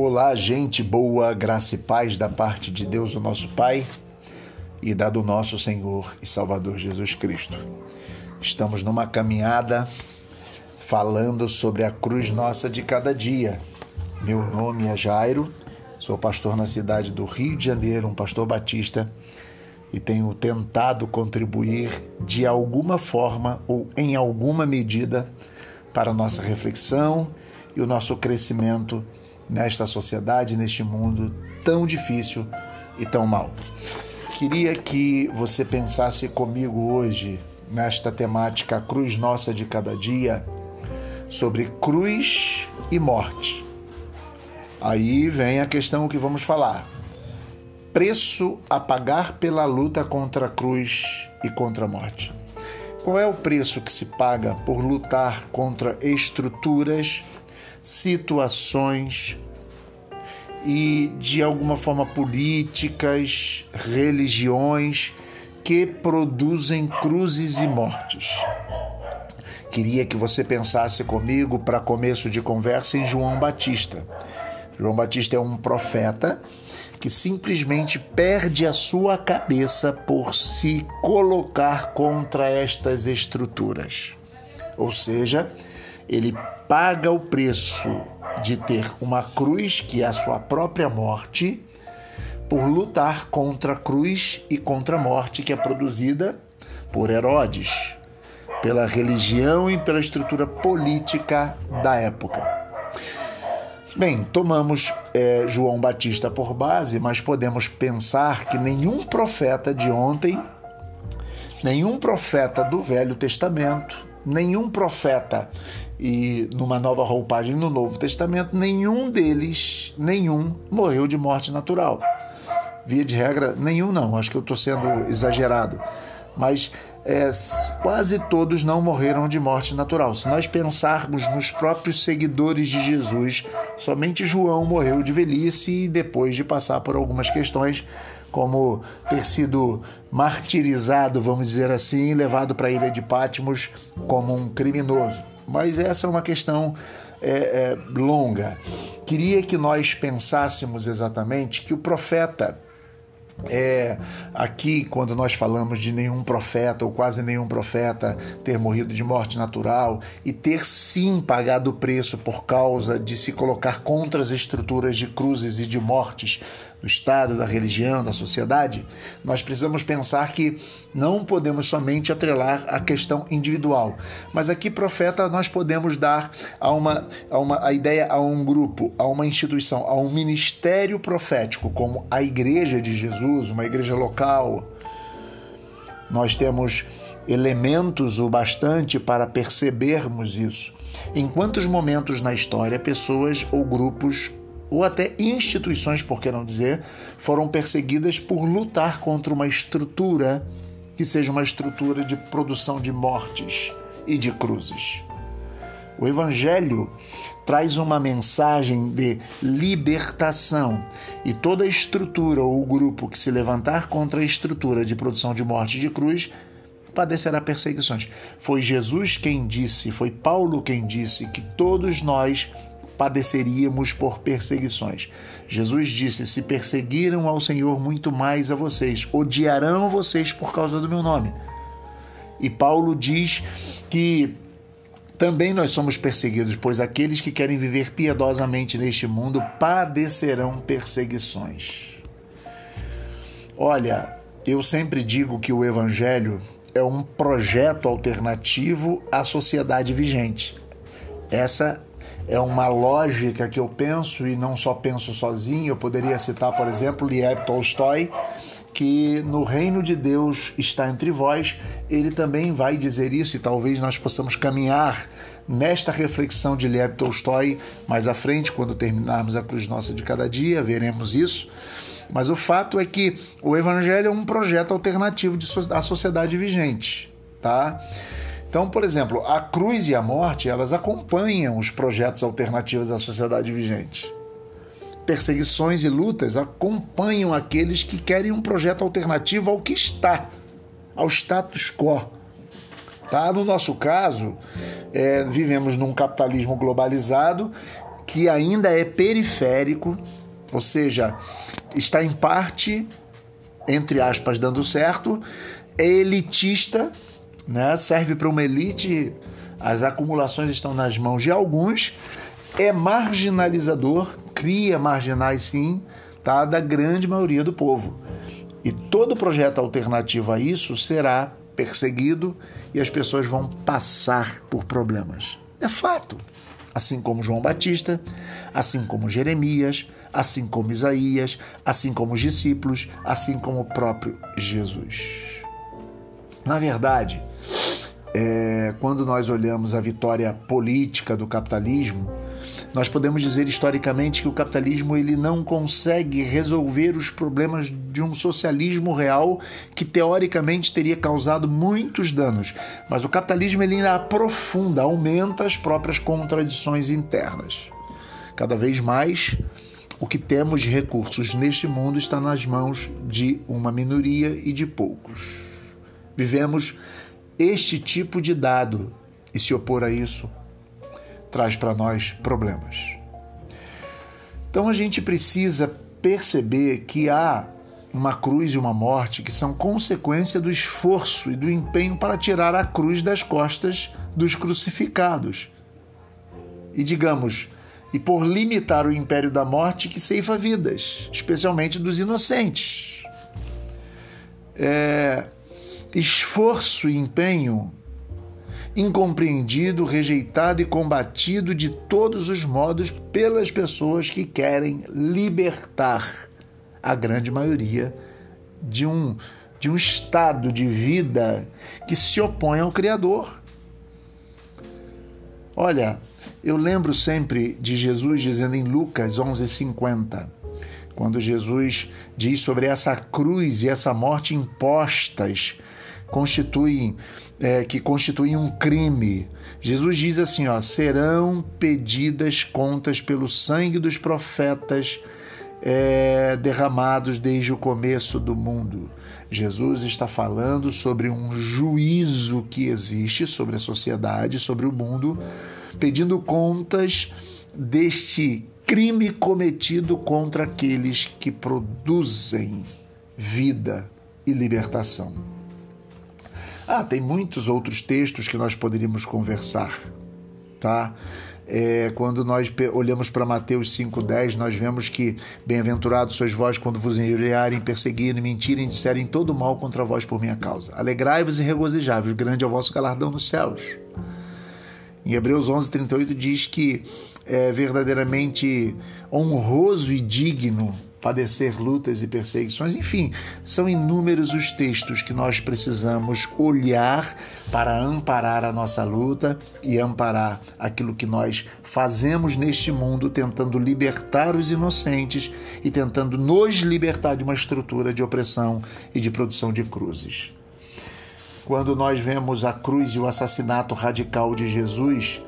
Olá, gente boa, graça e paz da parte de Deus, o nosso Pai, e da do nosso Senhor e Salvador Jesus Cristo. Estamos numa caminhada falando sobre a cruz nossa de cada dia. Meu nome é Jairo, sou pastor na cidade do Rio de Janeiro, um pastor batista, e tenho tentado contribuir de alguma forma ou em alguma medida para a nossa reflexão e o nosso crescimento nesta sociedade, neste mundo tão difícil e tão mal. Queria que você pensasse comigo hoje nesta temática Cruz Nossa de Cada Dia sobre cruz e morte. Aí vem a questão que vamos falar. Preço a pagar pela luta contra a cruz e contra a morte. Qual é o preço que se paga por lutar contra estruturas situações e de alguma forma políticas, religiões que produzem cruzes e mortes. Queria que você pensasse comigo para começo de conversa em João Batista. João Batista é um profeta que simplesmente perde a sua cabeça por se colocar contra estas estruturas. Ou seja, ele paga o preço de ter uma cruz, que é a sua própria morte, por lutar contra a cruz e contra a morte que é produzida por Herodes, pela religião e pela estrutura política da época. Bem, tomamos é, João Batista por base, mas podemos pensar que nenhum profeta de ontem, nenhum profeta do Velho Testamento, nenhum profeta e numa nova roupagem no Novo Testamento, nenhum deles, nenhum, morreu de morte natural. Via de regra, nenhum não, acho que eu estou sendo exagerado. Mas é, quase todos não morreram de morte natural. Se nós pensarmos nos próprios seguidores de Jesus, somente João morreu de velhice e depois de passar por algumas questões como ter sido martirizado, vamos dizer assim, levado para a ilha de Patmos como um criminoso. Mas essa é uma questão é, é, longa. Queria que nós pensássemos exatamente que o profeta é, aqui, quando nós falamos de nenhum profeta ou quase nenhum profeta ter morrido de morte natural e ter sim pagado o preço por causa de se colocar contra as estruturas de cruzes e de mortes do Estado, da religião, da sociedade, nós precisamos pensar que não podemos somente atrelar a questão individual. Mas aqui, profeta, nós podemos dar a uma, a uma a ideia a um grupo, a uma instituição, a um ministério profético, como a Igreja de Jesus, uma igreja local. Nós temos elementos o bastante para percebermos isso. Em quantos momentos na história pessoas ou grupos ou até instituições, por que não dizer, foram perseguidas por lutar contra uma estrutura que seja uma estrutura de produção de mortes e de cruzes. O Evangelho traz uma mensagem de libertação e toda estrutura ou grupo que se levantar contra a estrutura de produção de morte e de cruz padecerá perseguições. Foi Jesus quem disse, foi Paulo quem disse que todos nós padeceríamos por perseguições. Jesus disse: Se perseguiram ao Senhor muito mais a vocês, odiarão vocês por causa do meu nome. E Paulo diz que também nós somos perseguidos, pois aqueles que querem viver piedosamente neste mundo padecerão perseguições. Olha, eu sempre digo que o Evangelho é um projeto alternativo à sociedade vigente. Essa é uma lógica que eu penso e não só penso sozinho. Eu poderia citar, por exemplo, Liev Tolstói, que no reino de Deus está entre vós. Ele também vai dizer isso e talvez nós possamos caminhar nesta reflexão de Liev Tolstói mais à frente, quando terminarmos a Cruz Nossa de Cada Dia, veremos isso. Mas o fato é que o Evangelho é um projeto alternativo da sociedade vigente, tá? Então, por exemplo, a cruz e a morte, elas acompanham os projetos alternativos da sociedade vigente. Perseguições e lutas acompanham aqueles que querem um projeto alternativo ao que está, ao status quo. Tá? No nosso caso, é, vivemos num capitalismo globalizado que ainda é periférico, ou seja, está em parte, entre aspas, dando certo, é elitista, né? serve para uma elite, as acumulações estão nas mãos de alguns, é marginalizador, cria marginais sim, tá? da grande maioria do povo. E todo projeto alternativo a isso será perseguido e as pessoas vão passar por problemas. É fato. Assim como João Batista, assim como Jeremias, assim como Isaías, assim como os discípulos, assim como o próprio Jesus. Na verdade, é, quando nós olhamos a vitória política do capitalismo, nós podemos dizer historicamente que o capitalismo ele não consegue resolver os problemas de um socialismo real que teoricamente teria causado muitos danos, mas o capitalismo ele ainda aprofunda, aumenta as próprias contradições internas. Cada vez mais o que temos de recursos neste mundo está nas mãos de uma minoria e de poucos. Vivemos este tipo de dado e se opor a isso traz para nós problemas. Então a gente precisa perceber que há uma cruz e uma morte que são consequência do esforço e do empenho para tirar a cruz das costas dos crucificados. E digamos, e por limitar o império da morte que ceifa vidas, especialmente dos inocentes. É, esforço e empenho incompreendido, rejeitado e combatido de todos os modos pelas pessoas que querem libertar a grande maioria de um, de um estado de vida que se opõe ao Criador. Olha, eu lembro sempre de Jesus dizendo em Lucas 11:50, quando Jesus diz sobre essa cruz e essa morte impostas constituem é, que constituem um crime. Jesus diz assim: ó, serão pedidas contas pelo sangue dos profetas é, derramados desde o começo do mundo. Jesus está falando sobre um juízo que existe sobre a sociedade, sobre o mundo, pedindo contas deste crime cometido contra aqueles que produzem vida e libertação. Ah, tem muitos outros textos que nós poderíamos conversar, tá? É, quando nós olhamos para Mateus 5,10, nós vemos que bem-aventurados sois vós quando vos injuriarem, perseguirem, mentirem, disserem todo mal contra vós por minha causa. Alegrai-vos e regozijai-vos, grande é o vosso galardão nos céus. Em Hebreus 11:38 diz que é verdadeiramente honroso e digno padecer lutas e perseguições, enfim, são inúmeros os textos que nós precisamos olhar para amparar a nossa luta e amparar aquilo que nós fazemos neste mundo, tentando libertar os inocentes e tentando nos libertar de uma estrutura de opressão e de produção de cruzes. Quando nós vemos a cruz e o assassinato radical de Jesus,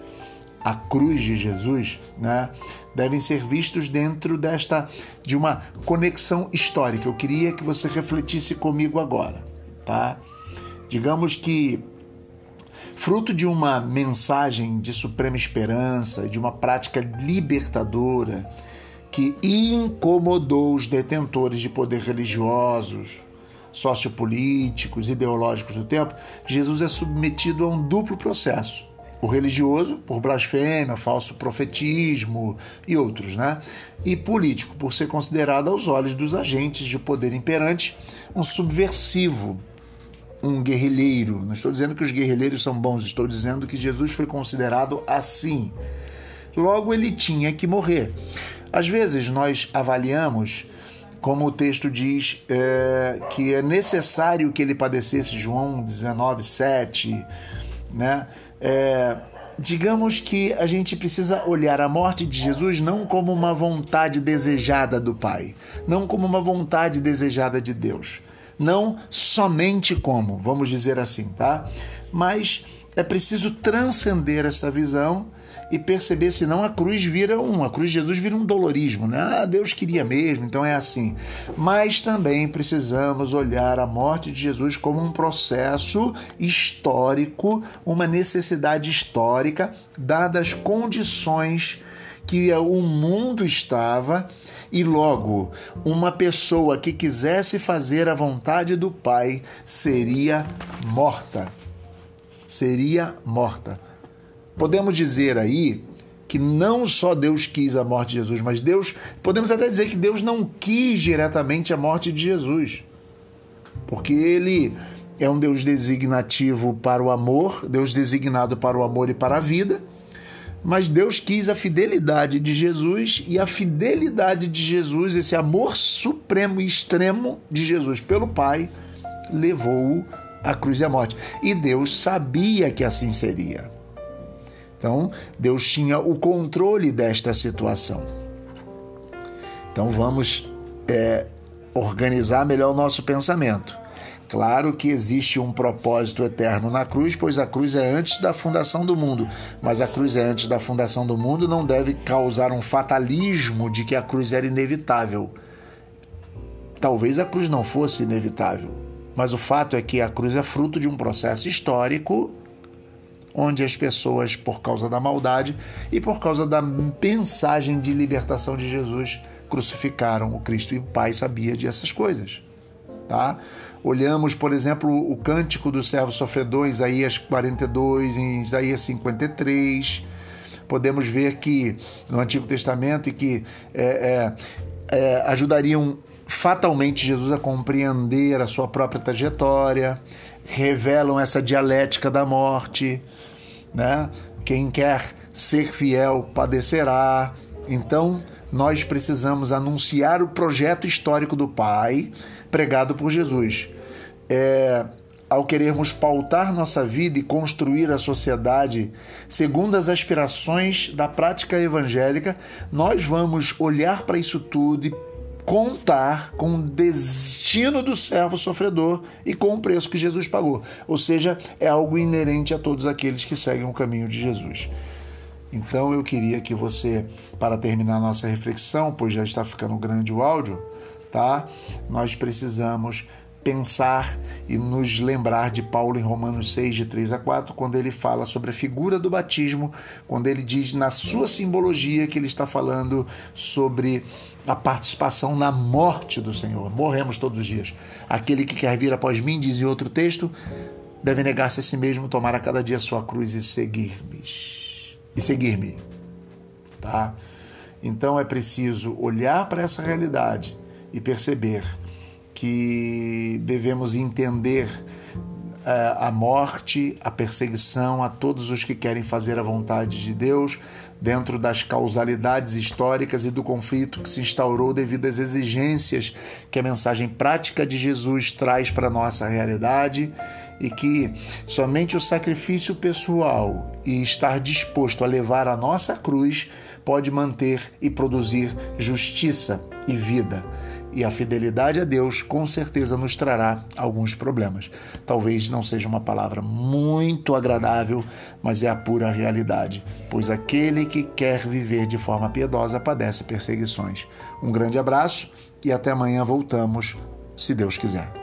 a cruz de Jesus, né, devem ser vistos dentro desta de uma conexão histórica. Eu queria que você refletisse comigo agora, tá? Digamos que fruto de uma mensagem de suprema esperança, de uma prática libertadora que incomodou os detentores de poder religiosos, sociopolíticos, ideológicos do tempo, Jesus é submetido a um duplo processo o religioso por blasfêmia, falso profetismo e outros, né? E político por ser considerado aos olhos dos agentes de poder imperante um subversivo, um guerrilheiro. Não estou dizendo que os guerrilheiros são bons, estou dizendo que Jesus foi considerado assim. Logo ele tinha que morrer. Às vezes nós avaliamos como o texto diz, é, que é necessário que ele padecesse, João 19, 7, né? É, digamos que a gente precisa olhar a morte de Jesus não como uma vontade desejada do Pai, não como uma vontade desejada de Deus, não somente como, vamos dizer assim, tá? Mas é preciso transcender essa visão e perceber se não a cruz vira um, a cruz de Jesus vira um dolorismo, né? Ah, Deus queria mesmo, então é assim. Mas também precisamos olhar a morte de Jesus como um processo histórico, uma necessidade histórica, dadas as condições que o mundo estava e logo uma pessoa que quisesse fazer a vontade do Pai seria morta. Seria morta. Podemos dizer aí que não só Deus quis a morte de Jesus, mas Deus, podemos até dizer que Deus não quis diretamente a morte de Jesus. Porque ele é um Deus designativo para o amor, Deus designado para o amor e para a vida. Mas Deus quis a fidelidade de Jesus e a fidelidade de Jesus, esse amor supremo e extremo de Jesus pelo Pai, levou-o à cruz e à morte. E Deus sabia que assim seria. Então, Deus tinha o controle desta situação. Então, vamos é, organizar melhor o nosso pensamento. Claro que existe um propósito eterno na cruz, pois a cruz é antes da fundação do mundo, mas a cruz é antes da fundação do mundo não deve causar um fatalismo de que a cruz era inevitável. Talvez a cruz não fosse inevitável, mas o fato é que a cruz é fruto de um processo histórico onde as pessoas, por causa da maldade e por causa da mensagem de libertação de Jesus, crucificaram o Cristo e o Pai sabia dessas coisas, tá? Olhamos, por exemplo, o cântico do servo sofredor, em Isaías 42, em Isaías 53. Podemos ver que no Antigo Testamento e que é, é, é, ajudariam fatalmente Jesus a compreender a sua própria trajetória, revelam essa dialética da morte, né? Quem quer ser fiel padecerá. Então, nós precisamos anunciar o projeto histórico do Pai pregado por Jesus. É, ao querermos pautar nossa vida e construir a sociedade segundo as aspirações da prática evangélica, nós vamos olhar para isso tudo e contar com o destino do servo sofredor e com o preço que Jesus pagou. Ou seja, é algo inerente a todos aqueles que seguem o caminho de Jesus. Então eu queria que você, para terminar nossa reflexão, pois já está ficando grande o áudio, tá? Nós precisamos pensar e nos lembrar de Paulo em Romanos 6, de 3 a 4, quando ele fala sobre a figura do batismo, quando ele diz na sua simbologia que ele está falando sobre a participação na morte do Senhor. Morremos todos os dias. Aquele que quer vir após mim, diz em outro texto, deve negar-se a si mesmo, tomar a cada dia a sua cruz e seguir-me. E seguir-me. Tá? Então é preciso olhar para essa realidade e perceber que devemos entender uh, a morte, a perseguição a todos os que querem fazer a vontade de Deus, dentro das causalidades históricas e do conflito que se instaurou devido às exigências que a mensagem prática de Jesus traz para a nossa realidade e que somente o sacrifício pessoal e estar disposto a levar a nossa cruz pode manter e produzir justiça e vida e a fidelidade a Deus com certeza nos trará alguns problemas. Talvez não seja uma palavra muito agradável, mas é a pura realidade, pois aquele que quer viver de forma piedosa padece perseguições. Um grande abraço e até amanhã voltamos, se Deus quiser.